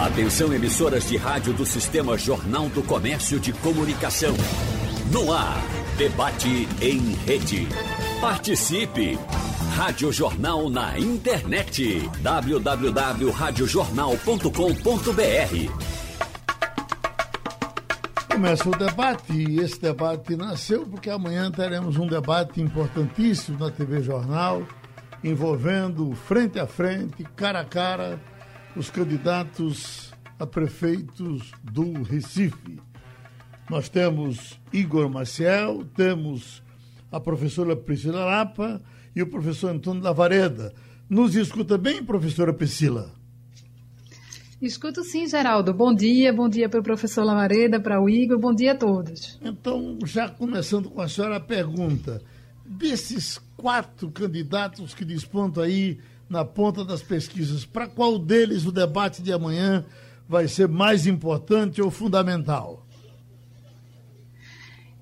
Atenção emissoras de rádio do Sistema Jornal do Comércio de Comunicação. No ar, debate em rede. Participe! Rádio Jornal na internet. www.radiojornal.com.br Começa o debate e esse debate nasceu porque amanhã teremos um debate importantíssimo na TV Jornal envolvendo frente a frente, cara a cara, os candidatos a prefeitos do Recife. Nós temos Igor Maciel, temos a professora Priscila Lapa e o professor Antônio Lavareda. Nos escuta bem, professora Priscila? Escuto sim, Geraldo. Bom dia, bom dia para o professor Lavareda, para o Igor, bom dia a todos. Então, já começando com a senhora a pergunta, desses quatro candidatos que despontam aí na ponta das pesquisas, para qual deles o debate de amanhã vai ser mais importante ou fundamental?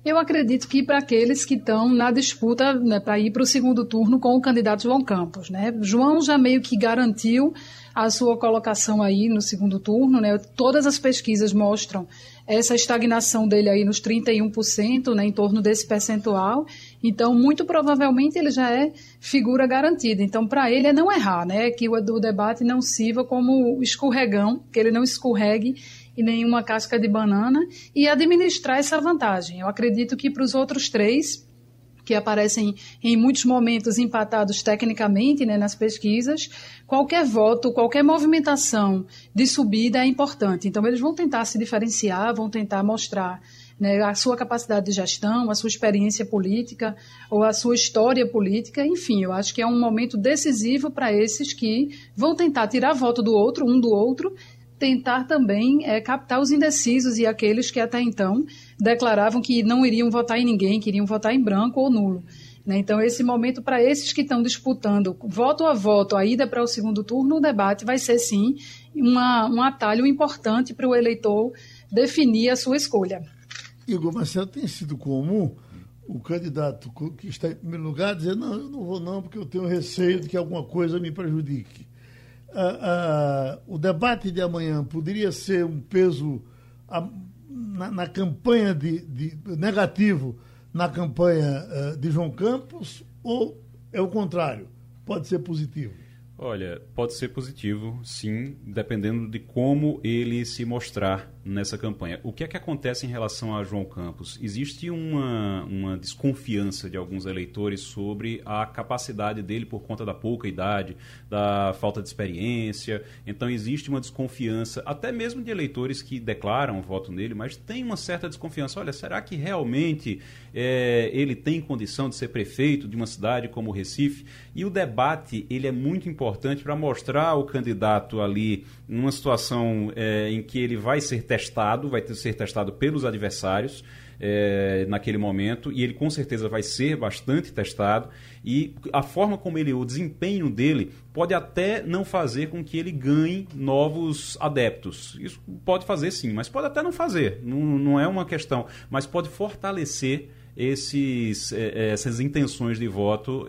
Eu acredito que para aqueles que estão na disputa né, para ir para o segundo turno com o candidato João Campos. Né? João já meio que garantiu a sua colocação aí no segundo turno. Né? Todas as pesquisas mostram essa estagnação dele aí nos 31%, né, em torno desse percentual. Então, muito provavelmente ele já é figura garantida. Então, para ele é não errar, né? Que o, o debate não sirva como escorregão, que ele não escorregue e nenhuma casca de banana e administrar essa vantagem. Eu acredito que para os outros três, que aparecem em muitos momentos empatados tecnicamente né, nas pesquisas, qualquer voto, qualquer movimentação de subida é importante. Então, eles vão tentar se diferenciar, vão tentar mostrar né, a sua capacidade de gestão, a sua experiência política ou a sua história política. Enfim, eu acho que é um momento decisivo para esses que vão tentar tirar voto do outro, um do outro, tentar também é, captar os indecisos e aqueles que até então declaravam que não iriam votar em ninguém, queriam votar em branco ou nulo. Né? Então, esse momento, para esses que estão disputando voto a voto a ida para o segundo turno, o debate vai ser, sim, uma, um atalho importante para o eleitor definir a sua escolha. Igor Marcelo, tem sido comum o candidato que está em primeiro lugar dizer: não, eu não vou, não, porque eu tenho receio de que alguma coisa me prejudique ah, ah, o debate de amanhã poderia ser um peso a, na, na, campanha de, de, negativo na campanha uh, de João Campos ou é o contrário? Pode ser positivo? Olha, pode ser positivo, sim, dependendo de como ele se mostrar nessa campanha. O que é que acontece em relação a João Campos? Existe uma, uma desconfiança de alguns eleitores sobre a capacidade dele por conta da pouca idade, da falta de experiência. Então existe uma desconfiança, até mesmo de eleitores que declaram voto nele, mas tem uma certa desconfiança. Olha, será que realmente é, ele tem condição de ser prefeito de uma cidade como Recife? E o debate ele é muito importante para mostrar o candidato ali numa situação é, em que ele vai ser testado, vai ter, ser testado pelos adversários é, naquele momento, e ele com certeza vai ser bastante testado, e a forma como ele, o desempenho dele, pode até não fazer com que ele ganhe novos adeptos. Isso pode fazer sim, mas pode até não fazer, não, não é uma questão, mas pode fortalecer esses, é, essas intenções de voto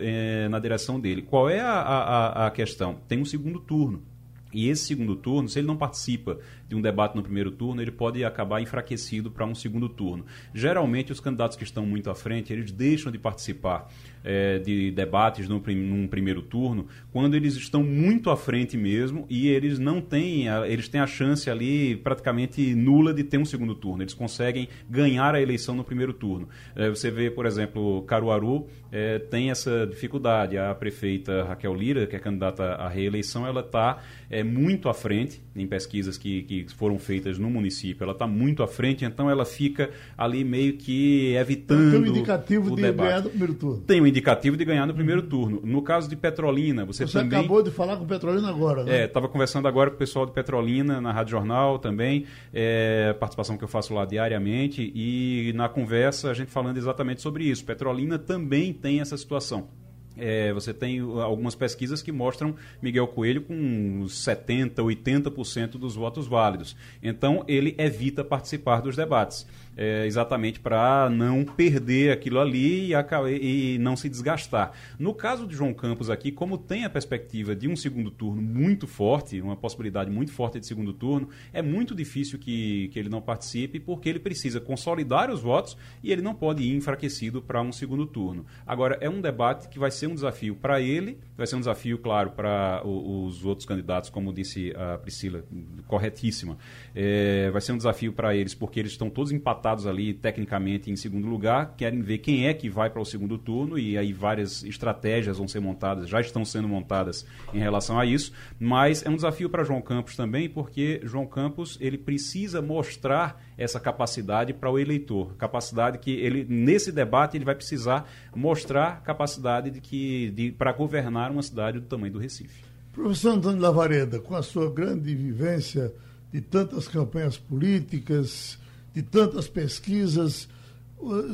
na direção dele. Qual é a, a, a questão? Tem um segundo turno. E esse segundo turno, se ele não participa de um debate no primeiro turno, ele pode acabar enfraquecido para um segundo turno. Geralmente, os candidatos que estão muito à frente, eles deixam de participar é, de debates no, num primeiro turno quando eles estão muito à frente mesmo e eles não têm, a, eles têm a chance ali praticamente nula de ter um segundo turno. Eles conseguem ganhar a eleição no primeiro turno. É, você vê, por exemplo, Caruaru é, tem essa dificuldade. A prefeita Raquel Lira, que é candidata à reeleição, ela está é, muito à frente em pesquisas que, que foram feitas no município. Ela está muito à frente, então ela fica ali meio que evitando. Tem um indicativo de debate. ganhar no primeiro turno. Tem um indicativo de ganhar no primeiro turno. No caso de Petrolina, você, você também. acabou de falar com Petrolina agora, né? É, estava conversando agora com o pessoal de Petrolina na Rádio Jornal também, é, participação que eu faço lá diariamente, e na conversa a gente falando exatamente sobre isso. Petrolina também tem essa situação É, você tem algumas pesquisas que mostram Miguel Coelho com 70%, 80% dos votos válidos. Então, ele evita participar dos debates é, exatamente para não perder aquilo ali e, e, não se desgastar. No caso de João Campos aqui, como tem a perspectiva de um segundo turno muito forte, uma possibilidade muito forte de segundo turno, é muito difícil que, que ele não participe porque ele precisa consolidar os votos e ele não pode ir enfraquecido para um segundo turno. Agora, é um debate que vai ser um desafio para ele, vai ser um desafio, claro, para os outros candidatos, como disse a Priscila, corretíssima. É, vai ser um desafio para eles porque eles estão todos empatados empatados ali tecnicamente em segundo lugar, querem ver quem é que vai para o segundo turno e aí várias estratégias vão ser montadas, já estão sendo montadas em relação a isso, mas é um desafio para João Campos também, porque João Campos ele precisa mostrar essa capacidade para o eleitor, capacidade que ele nesse debate ele vai precisar mostrar capacidade de que de, para governar uma cidade do tamanho do Recife. Professor Antônio Lavareda, com a sua grande vivência de tantas campanhas políticas, de tantas pesquisas,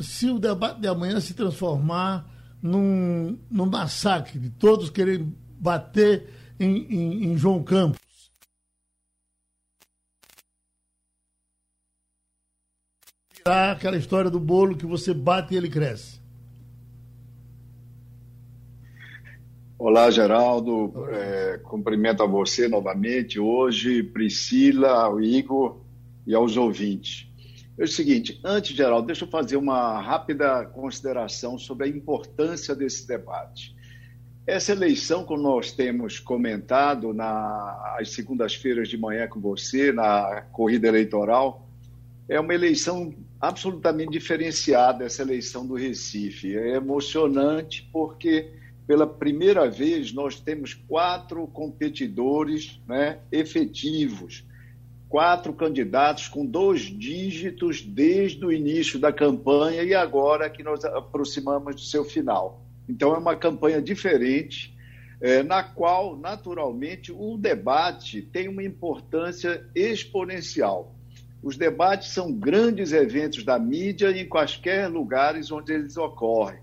se o debate de amanhã se transformar num, num massacre de todos querendo bater em, em, em João Campos. Tirar aquela história do bolo que você bate e ele cresce. Olá, Geraldo. É, cumprimento a você novamente hoje, Priscila, ao Igor e aos ouvintes. É o seguinte, antes, Geraldo, deixa eu fazer uma rápida consideração sobre a importância desse debate. Essa eleição, como nós temos comentado nas segundas-feiras de manhã com você, na corrida eleitoral, é uma eleição absolutamente diferenciada, essa eleição do Recife. É emocionante porque, pela primeira vez, nós temos quatro competidores né, efetivos quatro candidatos com dois dígitos desde o início da campanha e agora que nós aproximamos do seu final. Então, é uma campanha diferente, é, na qual, naturalmente, o debate tem uma importância exponencial. Os debates são grandes eventos da mídia em quaisquer lugares onde eles ocorrem.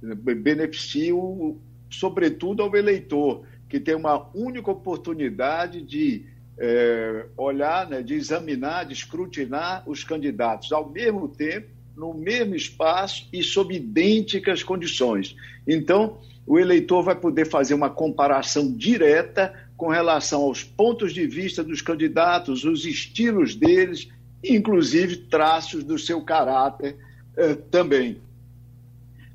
Beneficiam, sobretudo, ao eleitor, que tem uma única oportunidade de é, olhar, né, de examinar, de escrutinar os candidatos ao mesmo tempo, no mesmo espaço e sob idênticas condições. Então, o eleitor vai poder fazer uma comparação direta com relação aos pontos de vista dos candidatos, os estilos deles, inclusive traços do seu caráter eh, também.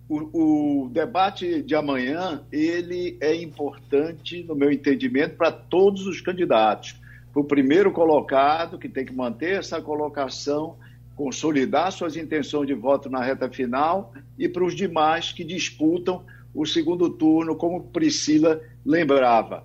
O, o, debate de amanhã ele é importante, no meu entendimento, para todos os candidatos o primeiro colocado, que tem que manter essa colocação, consolidar suas intenções de voto na reta final, e para os demais que disputam o segundo turno, como Priscila lembrava.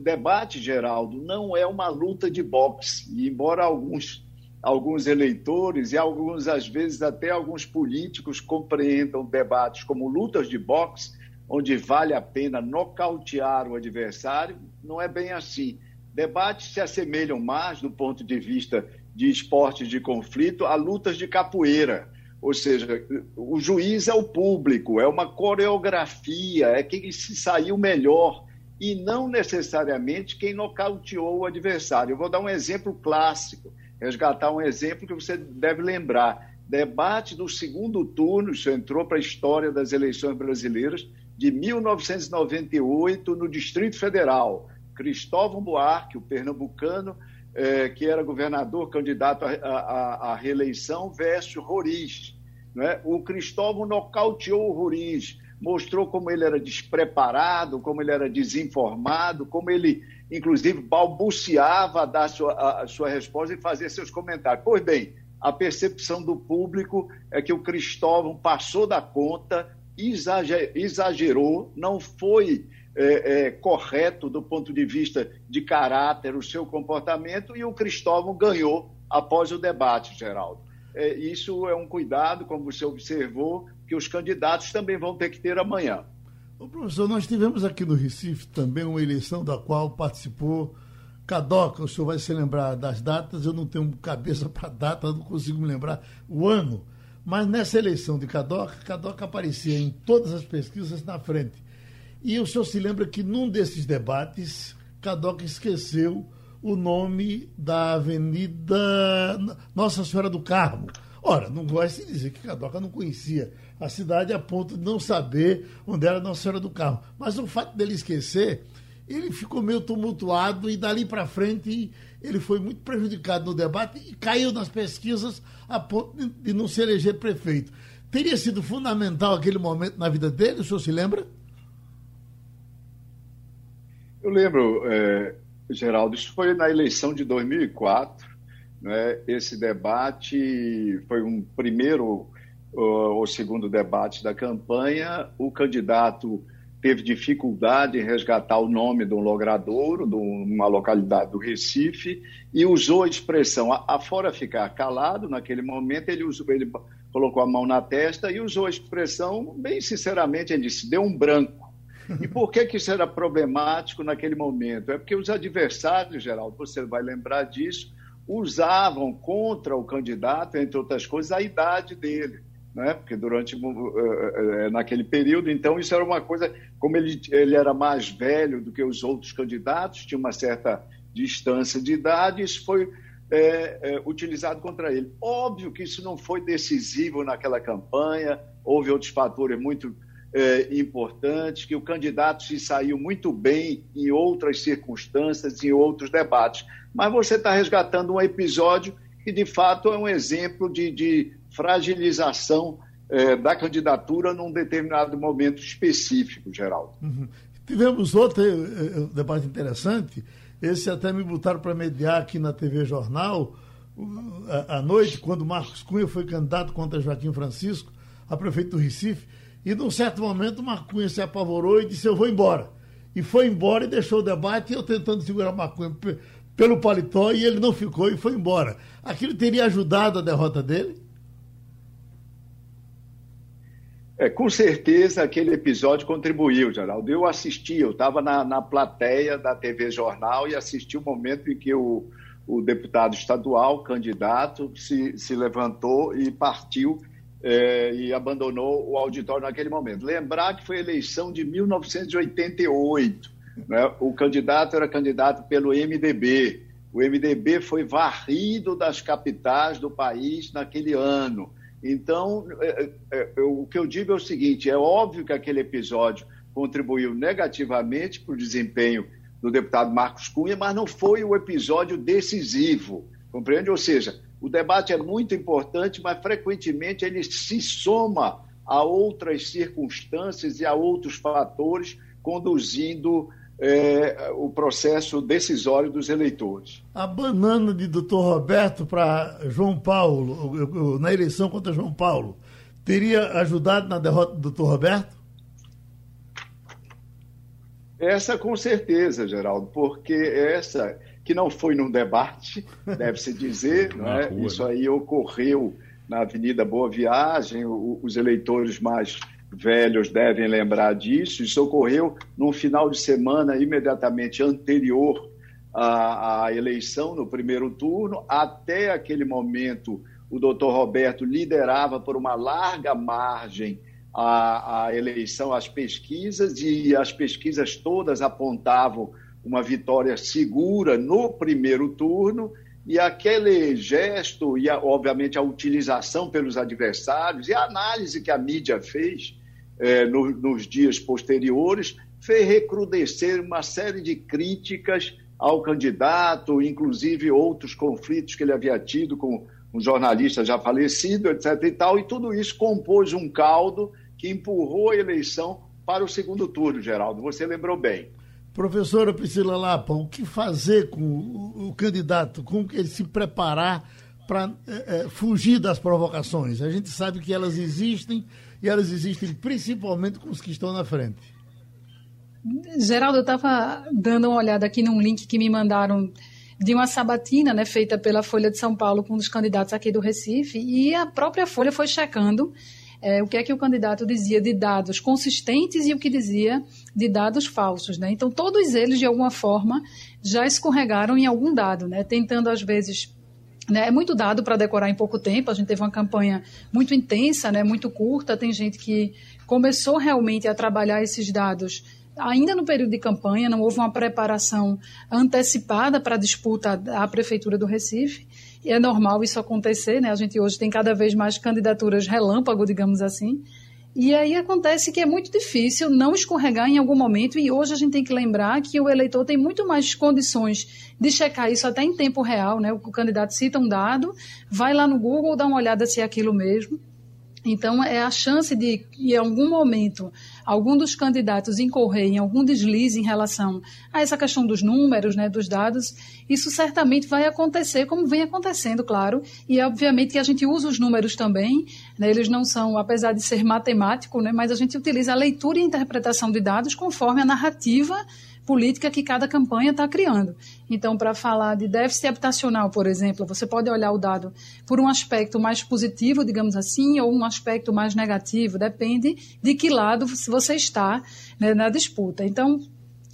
Debate, Geraldo, não é uma luta de boxe, e embora alguns, alguns eleitores e alguns, às vezes, até alguns políticos compreendam debates como lutas de boxe, onde vale a pena nocautear o adversário, não é bem assim Debates se assemelham mais, do ponto de vista de esportes de conflito, a lutas de capoeira. Ou seja, o juiz é o público, é uma coreografia, é quem se saiu melhor e não necessariamente quem nocauteou o adversário. Eu vou dar um exemplo clássico, resgatar um exemplo que você deve lembrar. Debate do segundo turno, isso entrou para a história das eleições brasileiras, de 1998, no Distrito Federal. Cristóvão Buarque, o pernambucano, é, que era governador candidato à reeleição, versus Roriz. Né? O Cristóvão nocauteou o Roriz, mostrou como ele era despreparado, como ele era desinformado, como ele, inclusive, balbuciava a dar a sua, a sua resposta e fazer seus comentários. Pois bem, a percepção do público é que o Cristóvão passou da conta, exagerou, não foi é, é, correto do ponto de vista de caráter, o seu comportamento, e o Cristóvão ganhou após o debate, Geraldo. É, isso é um cuidado, como você observou, que os candidatos também vão ter que ter amanhã. Ô, professor, nós tivemos aqui no Recife também uma eleição da qual participou Cadoca, o senhor vai se lembrar das datas, eu não tenho cabeça para data, não consigo me lembrar o ano. Mas nessa eleição de Cadoca, Cadoca aparecia em todas as pesquisas na frente. E o senhor se lembra que num desses debates, Cadoca esqueceu o nome da Avenida Nossa Senhora do Carmo. Ora, não vai se dizer que Cadoca não conhecia a cidade a ponto de não saber onde era Nossa Senhora do Carmo. Mas o fato dele esquecer, ele ficou meio tumultuado e dali para frente ele foi muito prejudicado no debate e caiu nas pesquisas a ponto de não se eleger prefeito. Teria sido fundamental aquele momento na vida dele, o senhor se lembra? Eu lembro, é, Geraldo, isso foi na eleição de 2004. Né? Esse debate foi um primeiro ou segundo debate da campanha. O candidato teve dificuldade em resgatar o nome de um logradouro, de uma localidade do Recife, e usou a expressão, afora ficar calado, naquele momento ele, usou, ele colocou a mão na testa e usou a expressão, bem sinceramente, ele disse, deu um branco. E por que, que isso era problemático naquele momento? É porque os adversários, Geraldo, você vai lembrar disso, usavam contra o candidato, entre outras coisas, a idade dele né? porque durante uh, uh, naquele período, então isso era uma coisa, como ele, ele era mais velho do que os outros candidatos, tinha uma certa distância de idade, isso foi é, é, utilizado contra ele. Óbvio que isso não foi decisivo naquela campanha, houve outros fatores muito é, importantes, que o candidato se saiu muito bem em outras circunstâncias, em outros debates. Mas você está resgatando um episódio que, de fato, é um exemplo de, de fragilização é, da candidatura num determinado momento específico, Geraldo. Uhum. Tivemos outro eh, eh, debate interessante, esse até me botaram para mediar aqui na TV Jornal, à noite, quando Marcos Cunha foi candidato contra Joaquim Francisco, a prefeito do Recife, e num certo momento Marcos Cunha se apavorou e disse, eu vou embora. E foi embora e deixou o debate, eu tentando segurar Marcos Cunha pelo paletó, e ele não ficou e foi embora. Aquilo teria ajudado a derrota dele? É, com certeza aquele episódio contribuiu, Geraldo. Eu assisti, eu estava na, na plateia da TV Jornal e assisti o momento em que o, o deputado estadual, candidato, se, se levantou e partiu é, e abandonou o auditório naquele momento. Lembrar que foi eleição de 1988. Né? O candidato era candidato pelo MDB. O MDB foi varrido das capitais do país naquele ano. Então, é, é, o que eu digo é o seguinte: é óbvio que aquele episódio contribuiu negativamente para o desempenho do deputado Marcos Cunha, mas não foi o episódio decisivo, compreende? Ou seja, o debate é muito importante, mas frequentemente ele se soma a outras circunstâncias e a outros fatores, conduzindo é, o processo decisório dos eleitores. A banana de doutor Roberto para João Paulo, na eleição contra João Paulo, teria ajudado na derrota do doutor Roberto? Essa com certeza, Geraldo, porque essa que não foi num debate, deve-se dizer, não é? Rua, isso né? aí ocorreu na Avenida Boa Viagem, os eleitores mais velhos devem lembrar disso. Isso ocorreu num final de semana imediatamente anterior à, à eleição, no primeiro turno. Até aquele momento, o doutor Roberto liderava por uma larga margem a, a eleição, as pesquisas, e as pesquisas todas apontavam uma vitória segura no primeiro turno. E aquele gesto, e a, obviamente a utilização pelos adversários, e a análise que a mídia fez, é, no, nos dias posteriores, fez recrudescer uma série de críticas ao candidato, inclusive outros conflitos que ele havia tido com um jornalista já falecido, etc. e tal, e tudo isso compôs um caldo que empurrou a eleição para o segundo turno, Geraldo. Você lembrou bem. Professora Priscila Lapa, o que fazer com o, o candidato? Como ele se preparar para é, é, fugir das provocações? A gente sabe que elas existem e elas existem principalmente com os que estão na frente. Geraldo, eu estava dando uma olhada aqui num link que me mandaram de uma sabatina né, feita pela Folha de São Paulo com um dos candidatos aqui do Recife, e a própria Folha foi checando é, o que é que o candidato dizia de dados consistentes e o que dizia de dados falsos. Né? Então, todos eles, de alguma forma, já escorregaram em algum dado, né? tentando, às vezes, né, é muito dado para decorar em pouco tempo. A gente teve uma campanha muito intensa, né, muito curta. Tem gente que começou realmente a trabalhar esses dados ainda no período de campanha, não houve uma preparação antecipada para a disputa à Prefeitura do Recife. É normal isso acontecer, né? A gente hoje tem cada vez mais candidaturas relâmpago, digamos assim. E aí acontece que é muito difícil não escorregar em algum momento, e hoje a gente tem que lembrar que o eleitor tem muito mais condições de checar isso até em tempo real, né? O candidato cita um dado, vai lá no Google, dá uma olhada se é aquilo mesmo. Então, é a chance de, em algum momento, algum dos candidatos incorrer em algum deslize em relação a essa questão dos números, né, dos dados, isso certamente vai acontecer, como vem acontecendo, claro, e obviamente que a gente usa os números também, né, eles não são, apesar de ser matemático, né, mas a gente utiliza a leitura e interpretação de dados conforme a narrativa política que cada campanha está criando. Então, para falar de déficit habitacional, por exemplo, você pode olhar o dado por um aspecto mais positivo, digamos assim, ou um aspecto mais negativo, depende de que lado você está né, na disputa. Então,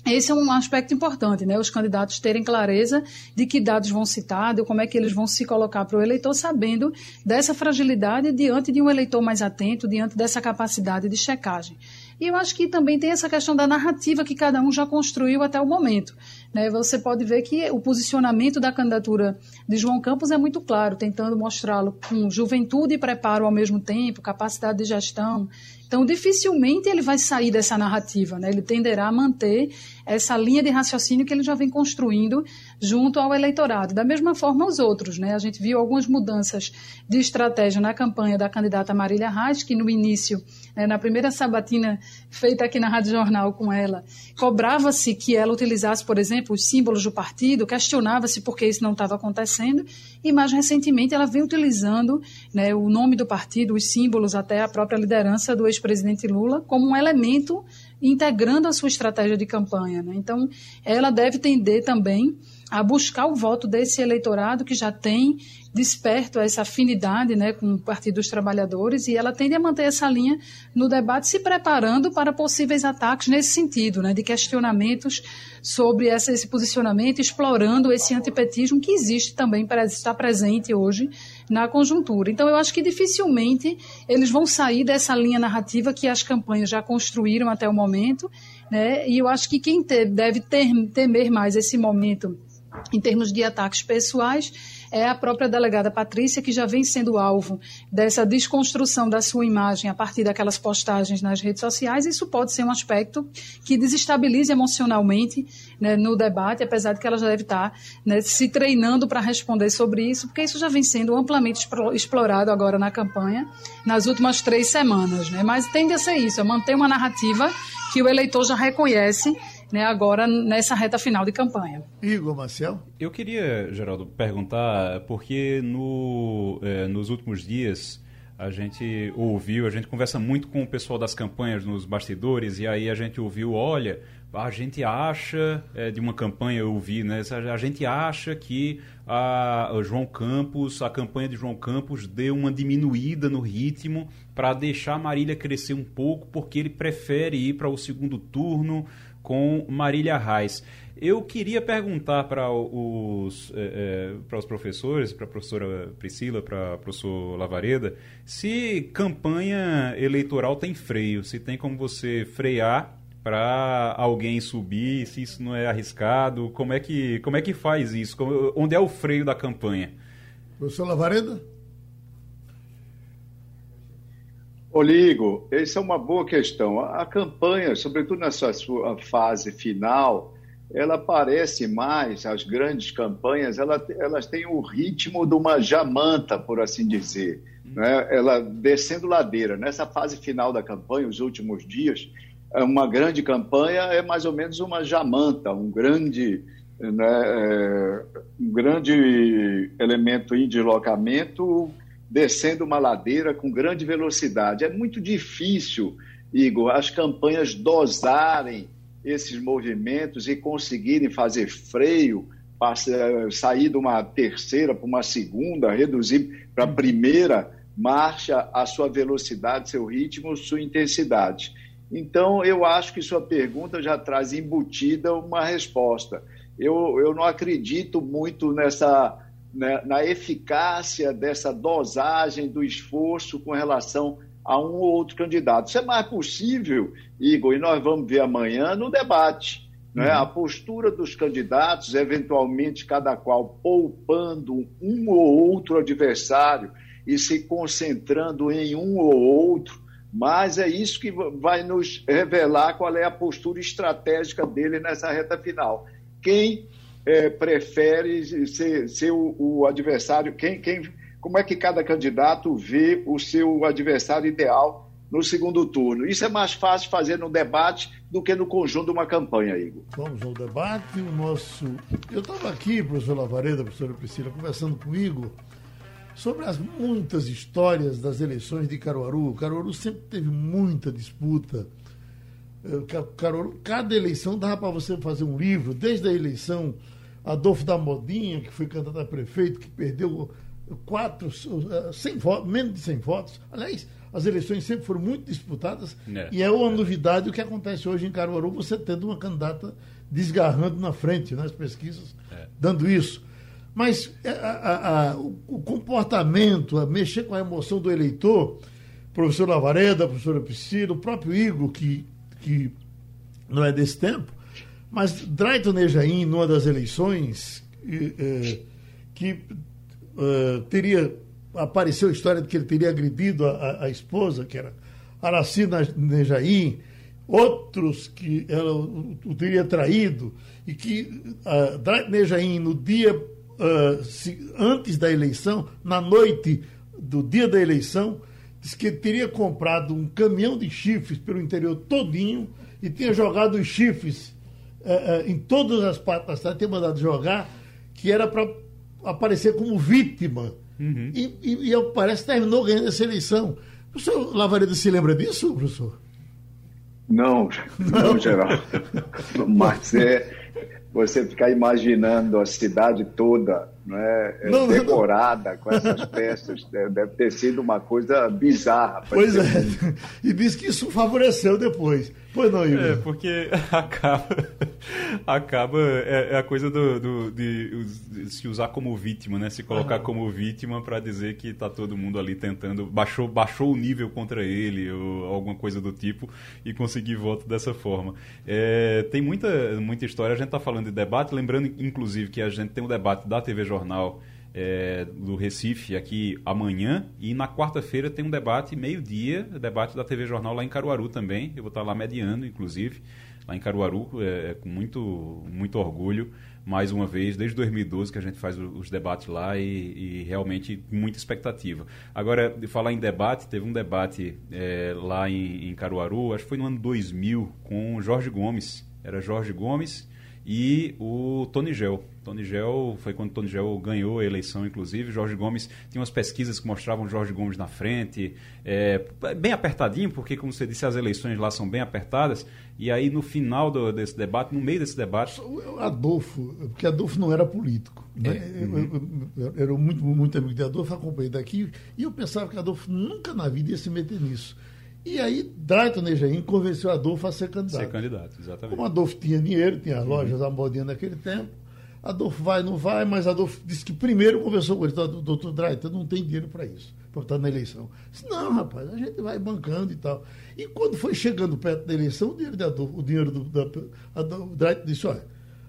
esse é um aspecto importante, né? Os candidatos terem clareza de que dados vão citar, de como é que eles vão se colocar para o eleitor, sabendo dessa fragilidade diante de um eleitor mais atento, diante dessa capacidade de checagem. E eu acho que também tem essa questão da narrativa que cada um já construiu até o momento. Né? Você pode ver que o posicionamento da candidatura de João Campos é muito claro, tentando mostrá-lo com juventude e preparo ao mesmo tempo, capacidade de gestão, então, dificilmente ele vai sair dessa narrativa, né? ele tenderá a manter essa linha de raciocínio que ele já vem construindo junto ao eleitorado. Da mesma forma, os outros. Né? A gente viu algumas mudanças de estratégia na campanha da candidata Marília Reis, que no início, né, na primeira sabatina feita aqui na Rádio Jornal com ela, cobrava-se que ela utilizasse, por exemplo, os símbolos do partido, questionava-se por que isso não estava acontecendo, e mais recentemente ela vem utilizando né, o nome do partido, os símbolos, até a própria liderança do ex-presidente Lula, como um elemento integrando a sua estratégia de campanha. Né? Então, ela deve tender também a buscar o voto desse eleitorado que já tem desperto essa afinidade né, com o Partido dos Trabalhadores e ela tende a manter essa linha no debate, se preparando para possíveis ataques nesse sentido, né, de questionamentos sobre essa, esse posicionamento, explorando esse antipetismo que existe também, estar presente hoje na conjuntura. Então, eu acho que dificilmente eles vão sair dessa linha narrativa que as campanhas já construíram até o momento, né, e eu acho que quem te, deve ter, temer mais esse momento em termos de ataques pessoais é a própria delegada Patrícia, que já vem sendo alvo dessa desconstrução da sua imagem a partir daquelas postagens nas redes sociais. Isso pode ser um aspecto que desestabilize emocionalmente né, no debate, apesar de que ela já deve estar né, se treinando para responder sobre isso, porque isso já vem sendo amplamente explorado agora na campanha, nas últimas três semanas. Né? Mas tende a ser isso, é manter uma narrativa que o eleitor já reconhece né, agora nessa reta final de campanha. Igor Marcel? Eu queria, Geraldo, perguntar, porque no, é, nos últimos dias a gente ouviu, a gente conversa muito com o pessoal das campanhas nos bastidores, e aí a gente ouviu, olha, a gente acha, é, de uma campanha eu ouvi, né, a gente acha que a, a João Campos, a campanha de João Campos deu uma diminuída no ritmo para deixar a Marília crescer um pouco, porque ele prefere ir para o segundo turno com Marília Reis. Eu queria perguntar para os, é, para os professores, para a professora Priscila, para o professor Lavareda, se campanha eleitoral tem freio, se tem como você frear para alguém subir, se isso não é arriscado, como é que, como é que faz isso? Como, onde é o freio da campanha? Professor Lavareda? Oligo, essa é uma boa questão. A, campanha, sobretudo nessa sua fase final, ela parece mais, as grandes campanhas, ela, elas têm o ritmo de uma jamanta, por assim dizer. Né? Ela descendo ladeira. Nessa fase final da campanha, os últimos dias, uma grande campanha é mais ou menos uma jamanta, um grande, né, é, um grande elemento de deslocamento descendo uma ladeira com grande velocidade. É muito difícil, Igor, as campanhas dosarem esses movimentos e conseguirem fazer freio, sair de uma terceira para uma segunda, reduzir para a primeira marcha a sua velocidade, seu ritmo, sua intensidade. Então, eu acho que sua pergunta já traz embutida uma resposta. Eu, eu não acredito muito nessa né, na eficácia dessa dosagem do esforço com relação a um ou outro candidato. Isso é mais possível, Igor, e nós vamos ver amanhã no debate. Né? Uhum. A postura dos candidatos, eventualmente cada qual poupando um ou outro adversário e se concentrando em um ou outro, mas é isso que vai nos revelar qual é a postura estratégica dele nessa reta final. Quem é, prefere ser, ser o, o, adversário, quem, quem, como é que cada candidato vê o seu adversário ideal no segundo turno. Isso é mais fácil fazer no debate do que no conjunto de uma campanha, Igor. Vamos ao debate. O nosso. Eu estava aqui, professor Lavareda, professora Priscila, conversando com o Igor sobre as muitas histórias das eleições de Caruaru. Caruaru sempre teve muita disputa. Eh, Caruaru, cada eleição dava para você fazer um livro, desde a eleição Adolfo da Modinha, que foi candidato a prefeito, que perdeu quatro, 100 votos, menos de 100 votos. Aliás, as eleições sempre foram muito disputadas é, e é uma é. novidade o que acontece hoje em Caruaru, você tendo uma candidata desgarrando na frente nas pesquisas, é. dando isso. Mas a, a, a, o comportamento, a mexer com a emoção do eleitor, professor Lavareda, professora Priscila, o próprio Igor, que, que não é desse tempo, mas Drayton Nejaim, numa das eleições, é, que uh, teria apareceu a história de que ele teria agredido a, a, esposa, que era Araci Nejaim, outros que ela o, teria traído, e que uh, Nejaim, no dia uh, se, antes da eleição, na noite do dia da eleição, disse que ele teria comprado um caminhão de chifres pelo interior todinho e tinha jogado os chifres uh, uh, em todas as partes da cidade, tinha mandado jogar, que era para aparecer como vítima. Uhum. E, e, e, parece que terminou ganhando essa eleição. O senhor Lavareda se lembra disso, professor? Não, não, não Geraldo. Mas é, você ficar imaginando a cidade toda né, não, decorada não. com essas peças, deve ter sido uma coisa bizarra. Pois é, e diz que isso favoreceu depois. Pois não, Igor. É, porque acaba, acaba é, é a coisa do, do de, de, se usar como vítima, né? Se colocar uhum. como vítima para dizer que está todo mundo ali tentando, baixou, baixou o nível contra ele ou alguma coisa do tipo e conseguir voto dessa forma. É, tem muita, muita história, a gente está falando de debate, lembrando inclusive que a gente tem um debate da TV Jornal é, do Recife aqui amanhã e na quarta-feira tem um debate meio-dia, debate da TV Jornal lá em Caruaru também. Eu vou estar lá mediando, inclusive, lá em Caruaru, é, é com muito, muito orgulho. Mais uma vez, desde 2012 que a gente faz os debates lá e, e realmente muita expectativa. Agora, de falar em debate, teve um debate é, lá em, em Caruaru, acho que foi no ano 2000, com Jorge Gomes. Era Jorge Gomes e o Tony Gel. Tony Gel foi quando Tony Gel ganhou a eleição, inclusive. Jorge Gomes tinha umas pesquisas que mostravam Jorge Gomes na frente, é, bem apertadinho, porque, como você disse, as eleições lá são bem apertadas. E aí, no final do, desse debate, no meio desse debate. Adolfo, porque Adolfo não era político. Né? É. Uhum. Eu, eu, eu, era muito, muito amigo de Adolfo, acompanhei daqui, e eu pensava que Adolfo nunca na vida ia se meter nisso. E aí, Drayton Nejaim convenceu Adolfo a ser candidato. Ser candidato, exatamente. Como Adolfo tinha dinheiro, tinha as uhum. lojas uhum. modinha naquele tempo, Adolfo vai, não vai, mas Adolfo disse que primeiro conversou com ele, doutor Drayton, não tem dinheiro para isso, para estar na eleição. Disse, não, rapaz, a gente vai bancando e tal. E quando foi chegando perto da eleição, o dinheiro de Adolfo, o dinheiro do, da, Adolfo, Drayton disse, olha,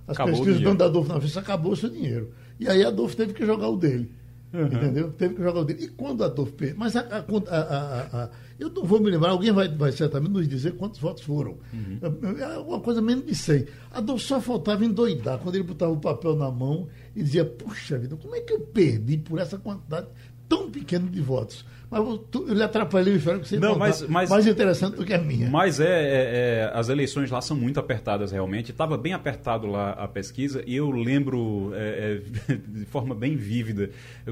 as acabou pesquisas do Adolfo na frente, acabou o seu dinheiro. E aí Adolfo teve que jogar o dele. Uhum. Entendeu? Teve que jogar o dele. E quando Adolfo perdeu. Mas a, a, a, eu não vou me lembrar, alguém vai, vai certamente nos dizer quantos votos foram. Uhum. É, é uma coisa menos de 100. Adolfo só faltava endoidar quando ele botava o papel na mão e dizia: Puxa vida, como é que eu perdi por essa quantidade tão pequena de votos? Eu lhe atrapalhei o que você não, mas, mas, mais interessante do que a minha. Mas é, é, é as eleições lá são muito apertadas realmente. Estava bem apertado lá a pesquisa e eu lembro é, é de forma bem vívida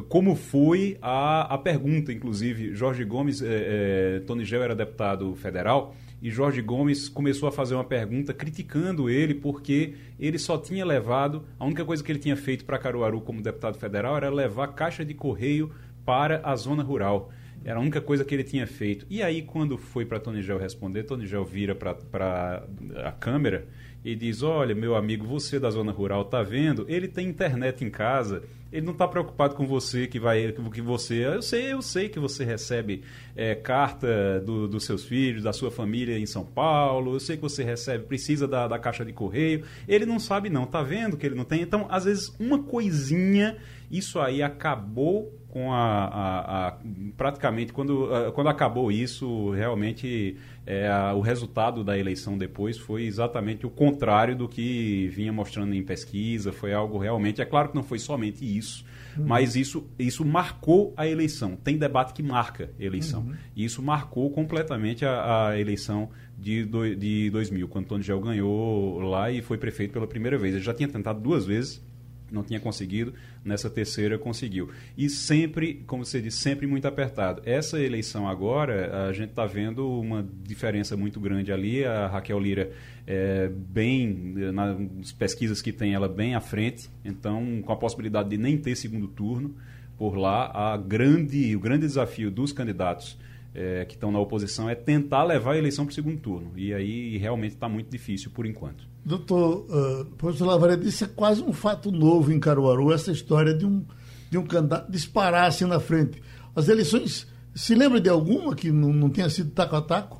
como foi a, a pergunta, inclusive. Jorge Gomes, é, é, Tony Gel era deputado federal e Jorge Gomes começou a fazer uma pergunta criticando ele porque ele só tinha levado, a única coisa que ele tinha feito para Caruaru como deputado federal era levar caixa de correio para a zona rural. Era a única coisa que ele tinha feito. E aí, quando foi para Tony Gel responder, Tony Gel vira para a câmera e diz: Olha, meu amigo, você da zona rural tá vendo? Ele tem internet em casa Ele não está preocupado com você que vai, que você. Eu sei, eu sei que você recebe é, carta dos do seus filhos, da sua família em São Paulo. Eu sei que você recebe, precisa da, da caixa de correio. Ele não sabe não, tá vendo que ele não tem. Então, às vezes, uma coisinha, isso aí acabou com a, a, a, praticamente quando, quando acabou isso realmente é, a, o resultado da eleição depois foi exatamente o contrário do que vinha mostrando em pesquisa foi algo realmente é claro que não foi somente isso uhum. mas isso isso marcou a eleição tem debate que marca a eleição uhum. e isso marcou completamente a, eleição de, do, de 2000 quando Tony Gel ganhou lá e foi prefeito pela primeira vez ele já tinha tentado duas vezes não tinha conseguido, nessa terceira conseguiu. E sempre, como você disse, sempre muito apertado. Essa eleição agora, a gente está vendo uma diferença muito grande ali. A Raquel Lira, é, bem, nas pesquisas que tem, ela bem à frente, então com a possibilidade de nem ter segundo turno por lá. A grande, o grande desafio dos candidatos é, que estão na oposição é tentar levar a eleição para o segundo turno. E aí realmente está muito difícil por enquanto. Doutor, uh, professor Lavaredo, isso é quase um fato novo em Caruaru, essa história de um, de um candidato disparar assim na frente. As eleições, se lembra de alguma que não, não tenha sido taco a taco?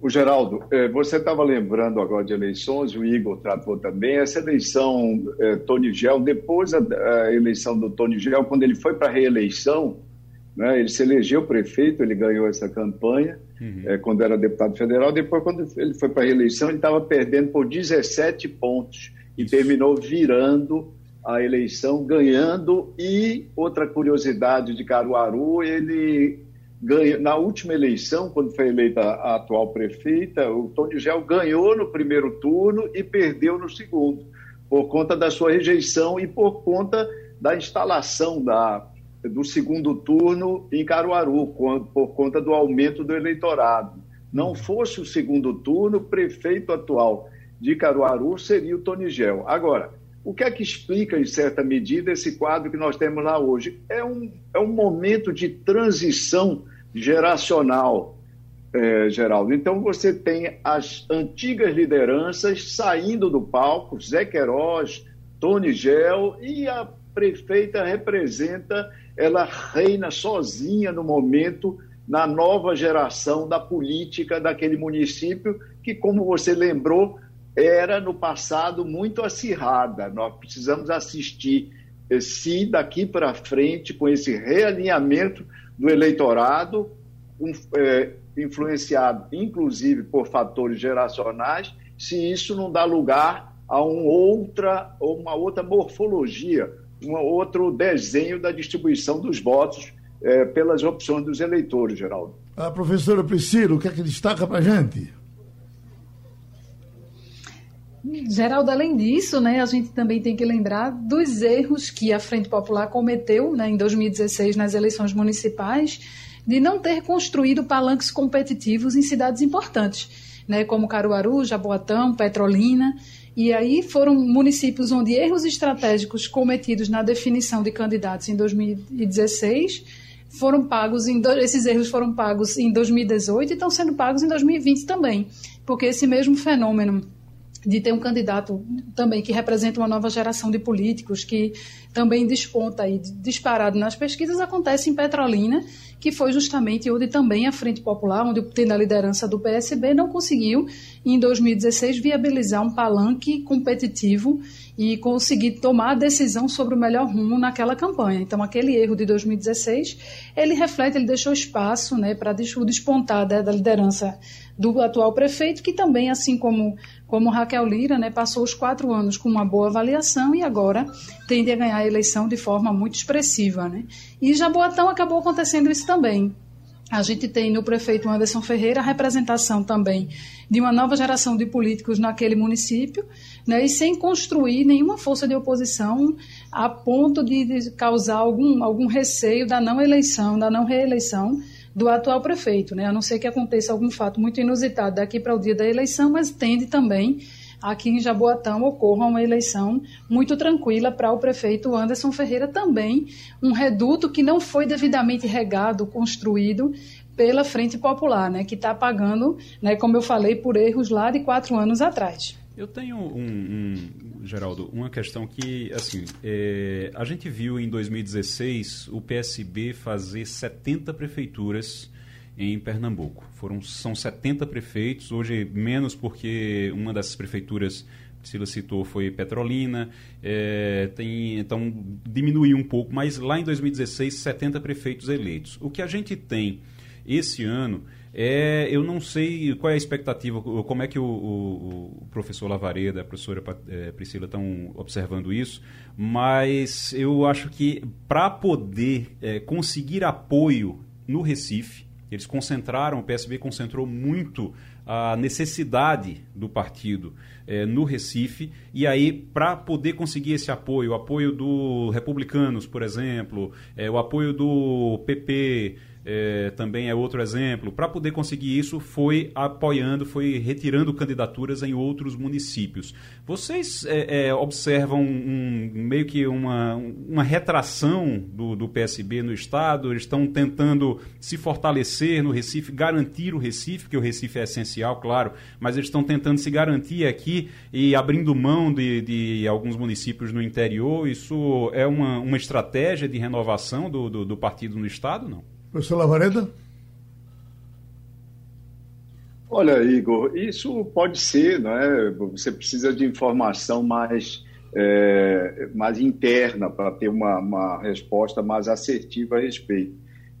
O Geraldo, eh, você estava lembrando agora de eleições, o Igor tratou também. Essa eleição, eh, Tony Gel, depois da eleição do Tony Gel, quando ele foi para a reeleição, né, ele se elegeu prefeito, ele ganhou essa campanha uhum. é, quando era deputado federal. Depois, quando ele foi para a reeleição, ele estava perdendo por 17 pontos e Isso. terminou virando a eleição, ganhando. E outra curiosidade de Caruaru, ele ganha, na última eleição, quando foi eleita a atual prefeita, o Tony Gel ganhou no primeiro turno e perdeu no segundo, por conta da sua rejeição e por conta da instalação da do segundo turno em Caruaru, por conta do aumento do eleitorado. Não fosse o segundo turno, o prefeito atual de Caruaru seria o Tonigel. Agora, o que é que explica, em certa medida, esse quadro que nós temos lá hoje? É um, é um momento de transição geracional, é, Geraldo. Então, você tem as antigas lideranças saindo do palco, Zé Queiroz, Tony Gel, e a prefeita representa ela reina sozinha no momento na nova geração da política daquele município, que, como você lembrou, era no passado muito acirrada. Nós precisamos assistir se daqui para frente, com esse realinhamento do eleitorado, um, é, influenciado inclusive por fatores geracionais, se isso não dá lugar a um outra, uma outra morfologia um outro desenho da distribuição dos votos é, pelas opções dos eleitores, Geraldo. A professora Priscila, o que é que destaca para a gente? Geraldo, além disso, né, a gente também tem que lembrar dos erros que a Frente Popular cometeu né, em 2016 nas eleições municipais de não ter construído palanques competitivos em cidades importantes, né, como Caruaru, Jaboatão, Petrolina. E aí foram municípios onde erros estratégicos cometidos na definição de candidatos em 2016 foram pagos em esses erros foram pagos em 2018 e estão sendo pagos em 2020 também, porque esse mesmo fenômeno de ter um candidato também que representa uma nova geração de políticos que também desponta aí disparado nas pesquisas acontece em Petrolina que foi justamente onde também a Frente Popular, onde tendo a liderança do PSB, não conseguiu, em 2016, viabilizar um palanque competitivo e conseguir tomar a decisão sobre o melhor rumo naquela campanha. Então, aquele erro de 2016, ele reflete, ele deixou espaço né, para o despontar da liderança do atual prefeito, que também, assim como, como Raquel Lira, né, passou os quatro anos com uma boa avaliação e agora tende a ganhar a eleição de forma muito expressiva. Né? E Jaboatão acabou acontecendo isso também. A gente tem no prefeito Anderson Ferreira a representação também de uma nova geração de políticos naquele município, né, e sem construir nenhuma força de oposição a ponto de causar algum, algum receio da não eleição, da não reeleição do atual prefeito, né? A não ser que aconteça algum fato muito inusitado daqui para o dia da eleição, mas tende também aqui em Jaboatão ocorra uma eleição muito tranquila para o prefeito Anderson Ferreira também, um reduto que não foi devidamente regado, construído pela Frente Popular, né, que está pagando, né, como eu falei, por erros lá de quatro anos atrás. Eu tenho, um, um, Geraldo, uma questão que, assim, é, a gente viu em 2016 o PSB fazer 70 prefeituras em Pernambuco. Foram, são 70 prefeitos, hoje menos porque uma dessas prefeituras Priscila citou foi Petrolina, é, tem, então diminuiu um pouco, mas lá em 2016, 70 prefeitos eleitos. O que a gente tem esse ano é, eu não sei qual é a expectativa, como é que o, o, o professor Lavareda, a professora é, Priscila estão observando isso, mas eu acho que para poder é, conseguir apoio no Recife, eles concentraram, o PSB concentrou muito a necessidade do partido é, no Recife, e aí, para poder conseguir esse apoio, o apoio do Republicanos, por exemplo, é, o apoio do PP, é, também é outro exemplo. Para poder conseguir isso, foi apoiando, foi retirando candidaturas em outros municípios. Vocês é, é, observam um, meio que uma, uma retração do, do PSB no Estado? Eles estão tentando se fortalecer no Recife, garantir o Recife, porque o Recife é essencial, claro, mas eles estão tentando se garantir aqui e abrindo mão de, de alguns municípios no interior. Isso é uma, uma estratégia de renovação do, do, do partido no Estado, não? Professor Lavareda? Olha, Igor, isso pode ser, não é? Você precisa de informação mais, é, mais interna para ter uma, uma resposta mais assertiva a respeito.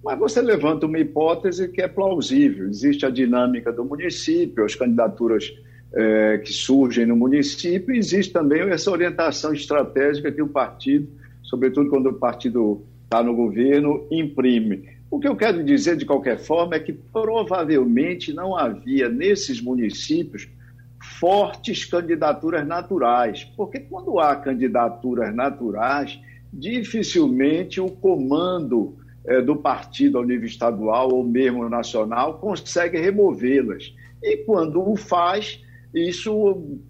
Mas você levanta uma hipótese que é plausível. Existe a dinâmica do município, as candidaturas é, que surgem no município, e existe também essa orientação estratégica que o partido, sobretudo quando o partido está no governo, imprime. O que eu quero dizer, de qualquer forma, é que provavelmente não havia nesses municípios fortes candidaturas naturais, porque quando há candidaturas naturais, dificilmente o comando é, do partido ao nível estadual ou mesmo nacional consegue removê-las. E quando o faz, isso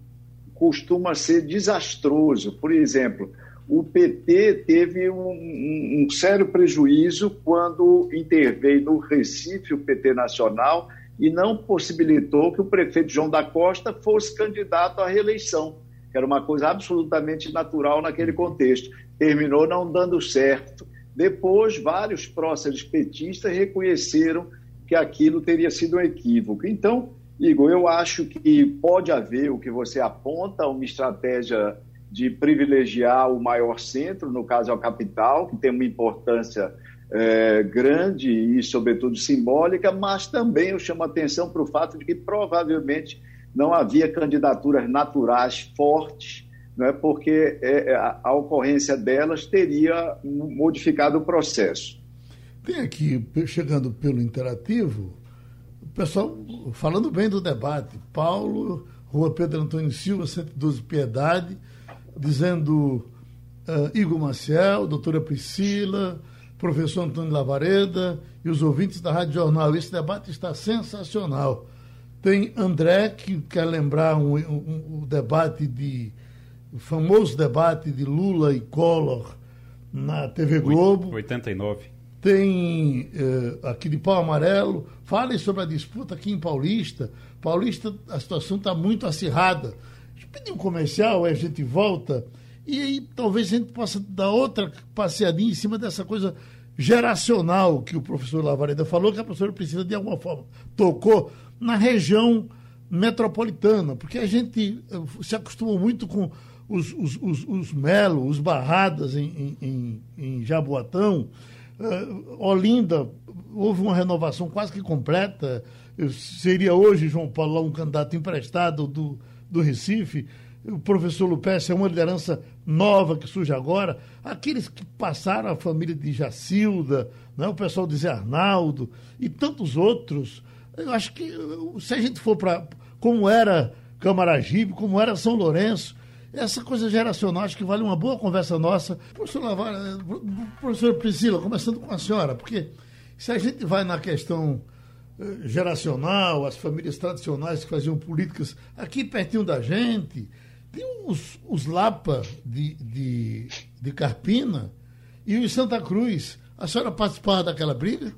costuma ser desastroso. Por exemplo, o PT teve um, um, um, sério prejuízo quando interveio no Recife, o PT Nacional, e não possibilitou que o prefeito João da Costa fosse candidato à reeleição, que era uma coisa absolutamente natural naquele contexto. Terminou não dando certo. Depois, vários próceres petistas reconheceram que aquilo teria sido um equívoco. Então, Igor, eu acho que pode haver o que você aponta, uma estratégia de privilegiar o maior centro, no caso a capital, que tem uma importância é, grande e, sobretudo, simbólica, mas também eu chamo a atenção para o fato de que provavelmente não havia candidaturas naturais fortes, não é? porque é, é a, a ocorrência delas teria modificado o processo. Tem aqui, chegando pelo interativo, o pessoal falando bem do debate. Paulo, Rua Pedro Antônio Silva, 112 Piedade dizendo uh, Igor Maciel, doutora Priscila, professor Antônio Lavareda e os ouvintes da Rádio Jornal. Esse debate está sensacional. Tem André, que quer lembrar o um, um, um, debate de. o famoso debate de Lula e Collor na TV Globo. 89. Tem uh, aqui de pau amarelo. Fale sobre a disputa aqui em Paulista. Paulista, a situação está muito acirrada pedir um comercial, aí a gente volta e aí talvez a gente possa dar outra passeadinha em cima dessa coisa geracional que o professor Lavareda falou, que a professora precisa de alguma forma tocou na região metropolitana, porque a gente eh, se acostumou muito com os, os, os, os Melo, os Barradas em, em, em Jaboatão. Uh, Olinda, houve uma renovação quase que completa. Eu seria hoje, João Paulo, um candidato emprestado do, do Recife, o professor Lupécio é uma liderança nova que surge agora, aqueles que passaram a família de Jacilda, né, o pessoal de Zé Arnaldo e tantos outros. Eu acho que se a gente for para como era Camaragibe, como era São Lourenço, essa coisa geracional acho que vale uma boa conversa nossa. Professor Lavara, professor Priscila, começando com a senhora, porque se a gente vai na questão geracional, as famílias tradicionais que faziam políticas aqui pertinho da gente. Tem os, os Lapa de, de, de Carpina e os Santa Cruz. A senhora participava daquela briga?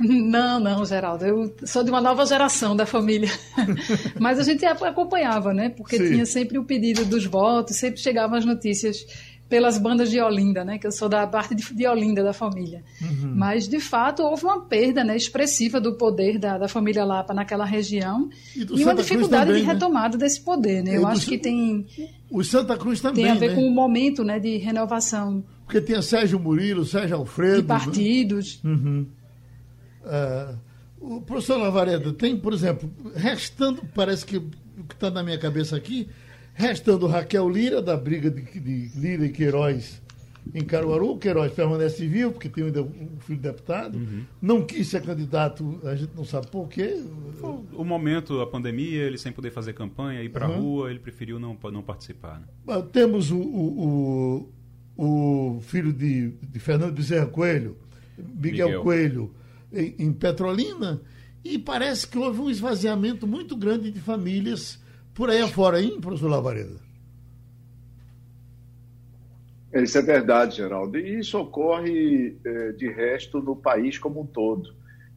Não, não, Geraldo. Eu sou de uma nova geração da família. Mas a gente acompanhava, né? Porque Sim. tinha sempre o pedido dos votos, sempre chegavam as notícias pelas bandas de Olinda, né? Que eu sou da parte de, Olinda da família. Uhum. Mas, de fato, houve uma perda né, expressiva do poder da, da família Lapa naquela região e, e uma dificuldade também, de né? retomada né? desse poder, né? Eu acho que tem... O Santa Cruz também, Tem a ver né? com o momento né, de renovação. Porque tinha Sérgio Murilo, Sérgio Alfredo... De partidos. Né? Uhum. Uh, o professor Lavareda tem, por exemplo, restando, parece que o que está na minha cabeça aqui Restando Raquel Lira, da briga de, de Lira e Queiroz em Caruaru. O Queiroz permanece vivo, porque tem um filho deputado. Uhum. Não quis ser candidato, a gente não sabe por quê. O momento, a pandemia, ele sem poder fazer campanha, ir para a uhum. rua, ele preferiu não, não participar. Né? Temos o, o, o, o, filho de, de Fernando Bezerra Coelho, Miguel, Miguel. Coelho, em, em Petrolina, e parece que houve um esvaziamento muito grande de famílias por aí afora, hein, professor Lavareda? Isso é verdade, Geraldo. E isso ocorre, é, de resto, no país como um todo.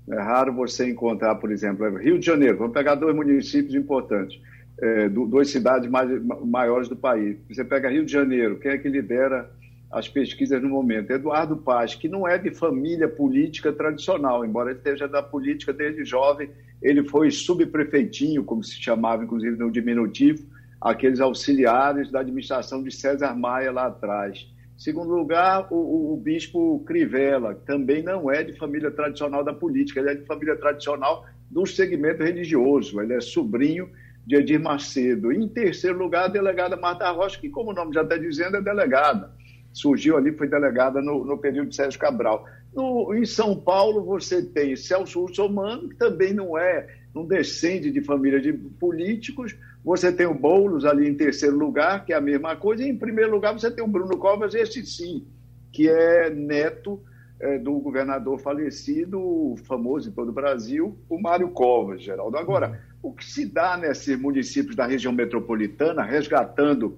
É raro você encontrar, por exemplo, Rio de Janeiro. Vamos pegar dois municípios importantes, é, duas cidades mais, maiores do país. Você pega Rio de Janeiro, quem é que lidera as pesquisas no momento? Eduardo Paz, que não é de família política tradicional, embora esteja da política desde jovem ele foi subprefeitinho, como se chamava, inclusive no diminutivo, aqueles auxiliares da administração de César Maia lá atrás. Segundo lugar, o, o, bispo Crivella, que também não é de família tradicional da política, ele é de família tradicional do segmento religioso, ele é sobrinho de Edir Macedo. Em terceiro lugar, a delegada Marta Rocha, que, como o nome já está dizendo, é delegada. Surgiu ali, foi delegada no, no período de Sérgio Cabral. No, em São Paulo, você tem Celso Russomano, que também não é, não descende de família de políticos. Você tem o Boulos ali em terceiro lugar, que é a mesma coisa. E em primeiro lugar, você tem o Bruno Covas, esse sim, que é neto é, do governador falecido, famoso em todo o Brasil, o Mário Covas, Geraldo. Agora, o que se dá nesses municípios da região metropolitana, resgatando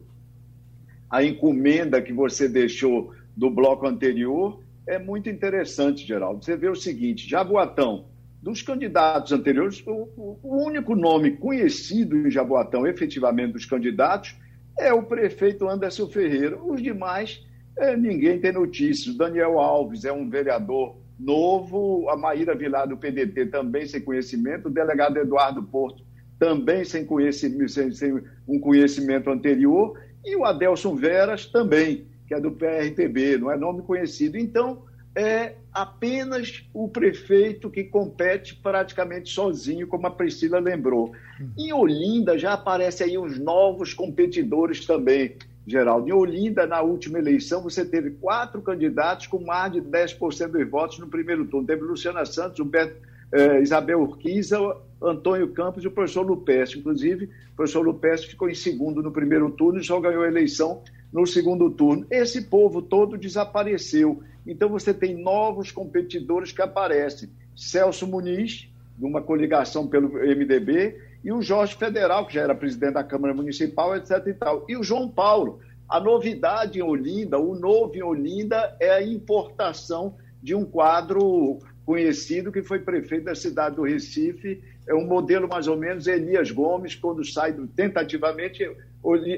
a encomenda que você deixou do bloco anterior, é muito interessante, Geraldo. Você vê o seguinte: Jaboatão, dos candidatos anteriores, o, o único nome conhecido em Jaboatão, efetivamente, dos candidatos, é o prefeito Anderson Ferreira. Os demais, é, ninguém tem notícias. Daniel Alves é um vereador novo, a Maíra Vilar do PDT também sem conhecimento, o delegado Eduardo Porto também sem, conhecimento, sem, sem um conhecimento anterior, e o Adelson Veras também que é do PRTB, não é nome conhecido. Então, é apenas o prefeito que compete praticamente sozinho, como a Priscila lembrou. Em Olinda já aparecem aí os novos competidores também, Geraldo. Em Olinda, na última eleição, você teve quatro candidatos com mais de 10% dos votos no primeiro turno. Teve Luciana Santos, Humberto, eh, Isabel Urquiza, Antônio Campos e o professor Lupes. Inclusive, o professor Lupes ficou em segundo no primeiro turno e só ganhou a eleição no segundo turno. Esse povo todo desapareceu. Então você tem novos competidores que aparecem. Celso Muniz, numa coligação pelo MDB, e o Jorge Federal, que já era presidente da Câmara Municipal, etc. E, tal. e o João Paulo. A novidade em Olinda, o novo em Olinda, é a importação de um quadro conhecido que foi prefeito da cidade do Recife. É um modelo mais ou menos Elias Gomes, quando sai do, tentativamente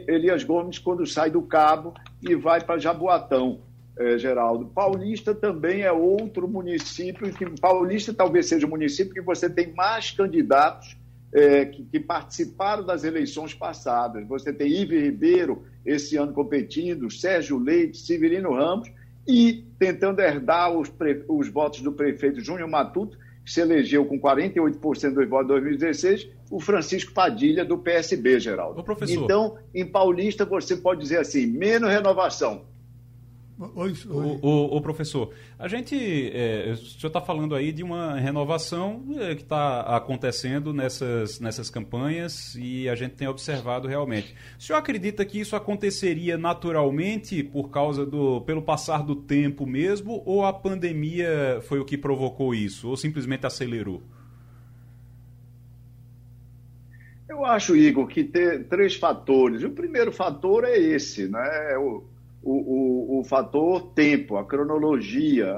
Elias Gomes quando sai do Cabo e vai para Jaboatão, é, Geraldo. Paulista também é outro município, que Paulista talvez seja o município que você tem mais candidatos é, que, que, participaram das eleições passadas. Você tem Ive Ribeiro, esse ano competindo, Sérgio Leite, Severino Ramos, e tentando herdar os, os votos do prefeito Júnior Matuto, que se elegeu com 48% dos votos em 2016, o Francisco Padilha, do PSB, Geraldo. Então, em Paulista, você pode dizer assim, menos renovação, Oi, oi. O, o, o, professor, a gente, é, o senhor está falando aí de uma renovação é, que está acontecendo nessas, nessas campanhas e a gente tem observado realmente. O senhor acredita que isso aconteceria naturalmente por causa do, pelo passar do tempo mesmo, ou a pandemia foi o que provocou isso, ou simplesmente acelerou? Eu acho, Igor, que tem três fatores. O primeiro fator é esse, né? O o, o, o fator tempo, a cronologia,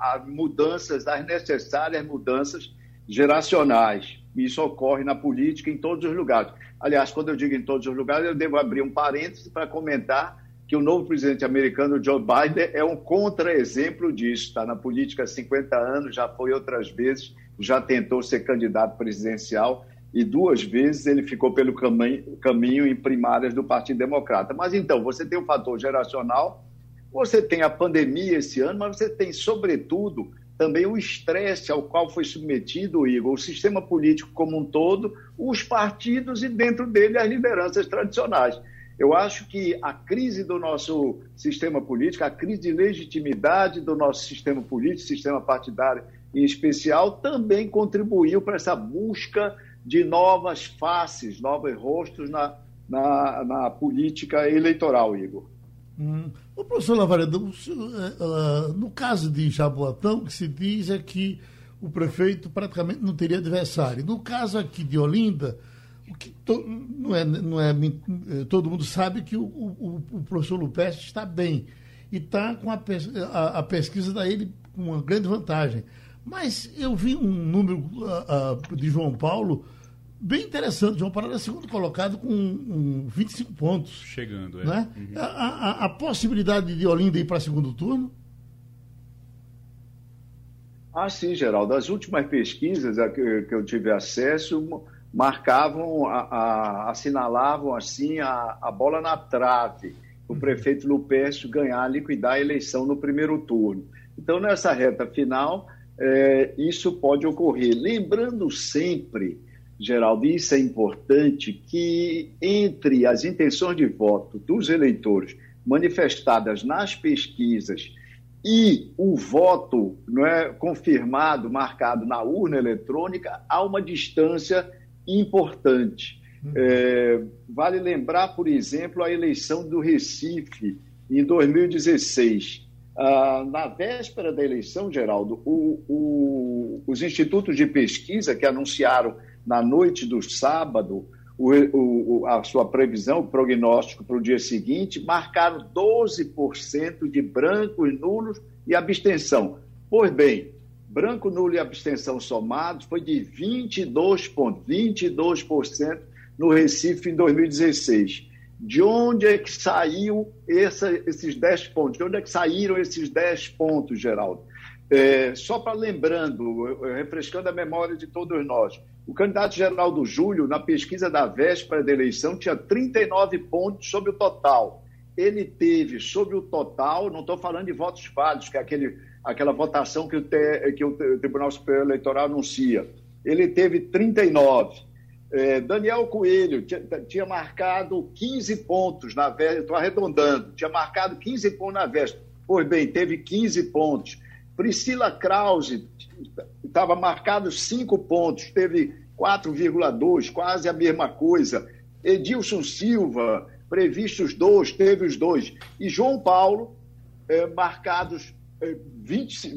as mudanças, as necessárias mudanças geracionais. Isso ocorre na política em todos os lugares. Aliás, quando eu digo em todos os lugares, eu devo abrir um parêntese para comentar que o novo presidente americano, Joe Biden, é um contra-exemplo disso. Está na política há 50 anos, já foi outras vezes, já tentou ser candidato presidencial e duas vezes ele ficou pelo caminho, em primárias do Partido Democrata. Mas então, você tem o um fator geracional, você tem a pandemia esse ano, mas você tem, sobretudo, também o estresse ao qual foi submetido, Igor, o sistema político como um todo, os partidos e, dentro dele, as lideranças tradicionais. Eu acho que a crise do nosso sistema político, a crise de legitimidade do nosso sistema político, sistema partidário em especial, também contribuiu para essa busca de novas faces, novos rostos na, na, na política eleitoral, Igor. Hum. O professor Lavaredo, uh, no caso de Jaboatão, o que se diz é que o prefeito praticamente não teria adversário. No caso aqui de Olinda, o que to, não é, não é, eh, todo mundo sabe que o, o, o professor Lupestre está bem e está com a, a, a, pesquisa da ele com uma grande vantagem. Mas eu vi um número uh, uh, de João Paulo bem interessante. João Paulo era segundo colocado com um, 25 pontos. Chegando, é. Né? Uhum. A, a, a, possibilidade de Olinda ir para segundo turno? Ah, sim, Geraldo. As últimas pesquisas a que, que eu tive acesso marcavam, a, a, assinalavam assim a, a bola na trave, o uhum. prefeito Lupércio ganhar, liquidar a eleição no primeiro turno. Então, nessa reta final, é, isso pode ocorrer. Lembrando sempre, Geraldo, isso é importante, que entre as intenções de voto dos eleitores manifestadas nas pesquisas e o voto não é confirmado, marcado na urna eletrônica, há uma distância importante. Uhum. É, vale lembrar, por exemplo, a eleição do Recife em 2016. Ah, na véspera da eleição, Geraldo, o, o, os institutos de pesquisa que anunciaram na noite do sábado o, a sua previsão, o prognóstico para o dia seguinte, marcaram 12% de brancos, nulos e abstenção. Pois bem, branco, nulo e abstenção somados foi de 22 pontos, 22% no Recife em 2016. De onde é que saiu essa, esses 10 pontos? De onde é que saíram esses 10 pontos, Geraldo? É, só para lembrando, refrescando a memória de todos nós, o candidato Geraldo Júlio, na pesquisa da véspera da eleição, tinha 39 pontos sobre o total. Ele teve sobre o total, não estou falando de votos válidos, que é aquele aquela votação que o, que o Tribunal Superior Eleitoral anuncia. Ele teve 39. É, Daniel Coelho tinha, tinha, marcado 15 pontos na véspera, estou arredondando, tinha marcado 15 pontos na véspera. Pois bem, teve 15 pontos. Priscila Krause estava marcado 5 pontos, teve 4,2, quase a mesma coisa. Edilson Silva, previstos dois, teve os dois. E João Paulo, é, marcados 20,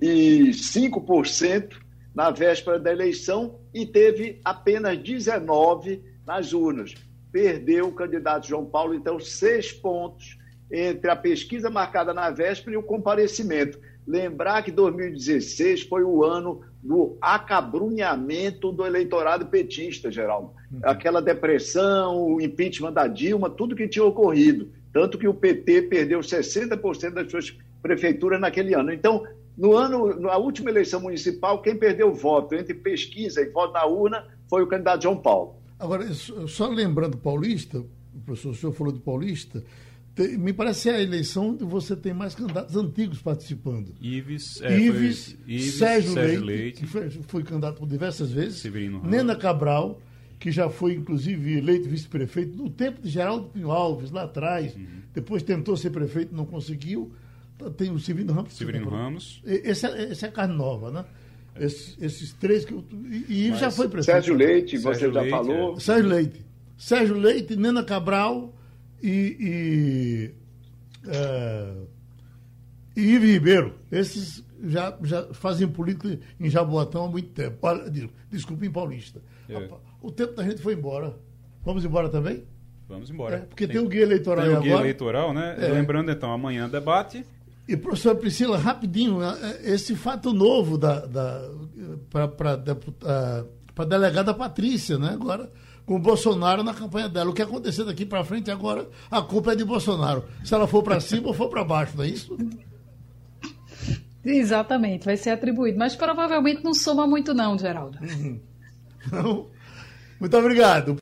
25% na véspera da eleição e teve apenas 19% nas urnas. Perdeu o candidato João Paulo, então, seis pontos entre a pesquisa marcada na véspera e o comparecimento. Lembrar que 2016 foi o ano do acabrunhamento do eleitorado petista, Geraldo. Uhum. Aquela depressão, o impeachment da Dilma, tudo que tinha ocorrido. Tanto que o PT perdeu 60% das suas prefeitura naquele ano. Então, no ano, na última eleição municipal, quem perdeu voto entre pesquisa e voto na urna foi o candidato João Paulo. Agora, só lembrando Paulista, o professor, o senhor falou de Paulista, me parece a eleição onde você tem mais candidatos antigos participando. Ives, é, Ives, Ives Sérgio, Sérgio, Leite, Leite. que foi, foi, candidato por diversas vezes, Severino Nena Cabral, que já foi, inclusive, eleito vice-prefeito no tempo de Geraldo Pinho Alves, lá atrás. Uhum. Depois tentou ser prefeito, não conseguiu tem o Severino Ramos. Severino Ramos. Esse é, esse é a carne nova, né? Esses, esses três que eu. E, e já foi prefeito. Sérgio Leite, Sérgio você Leite, já falou. É. Sérgio Leite. Sérgio Leite, Nena Cabral e. e é, e Ivo Ribeiro. Esses já, já fazem política em Jaboatão há muito tempo. Desculpa, em Paulista. É. O tempo da gente foi embora. Vamos embora também? Vamos embora. É, porque tem, tem, o guia eleitoral tem o guia agora. eleitoral, né? É. Lembrando, então, amanhã debate. E, professora Priscila, rapidinho, é, é, esse fato novo da, da, para a delegada Patrícia, né? Agora, com o Bolsonaro na campanha dela. O que acontecer daqui para frente agora, a culpa é de Bolsonaro. Se ela for para cima ou for para baixo, não é isso? Exatamente, vai ser atribuído. Mas provavelmente não soma muito, não, Geraldo. Uhum. Não. Muito obrigado.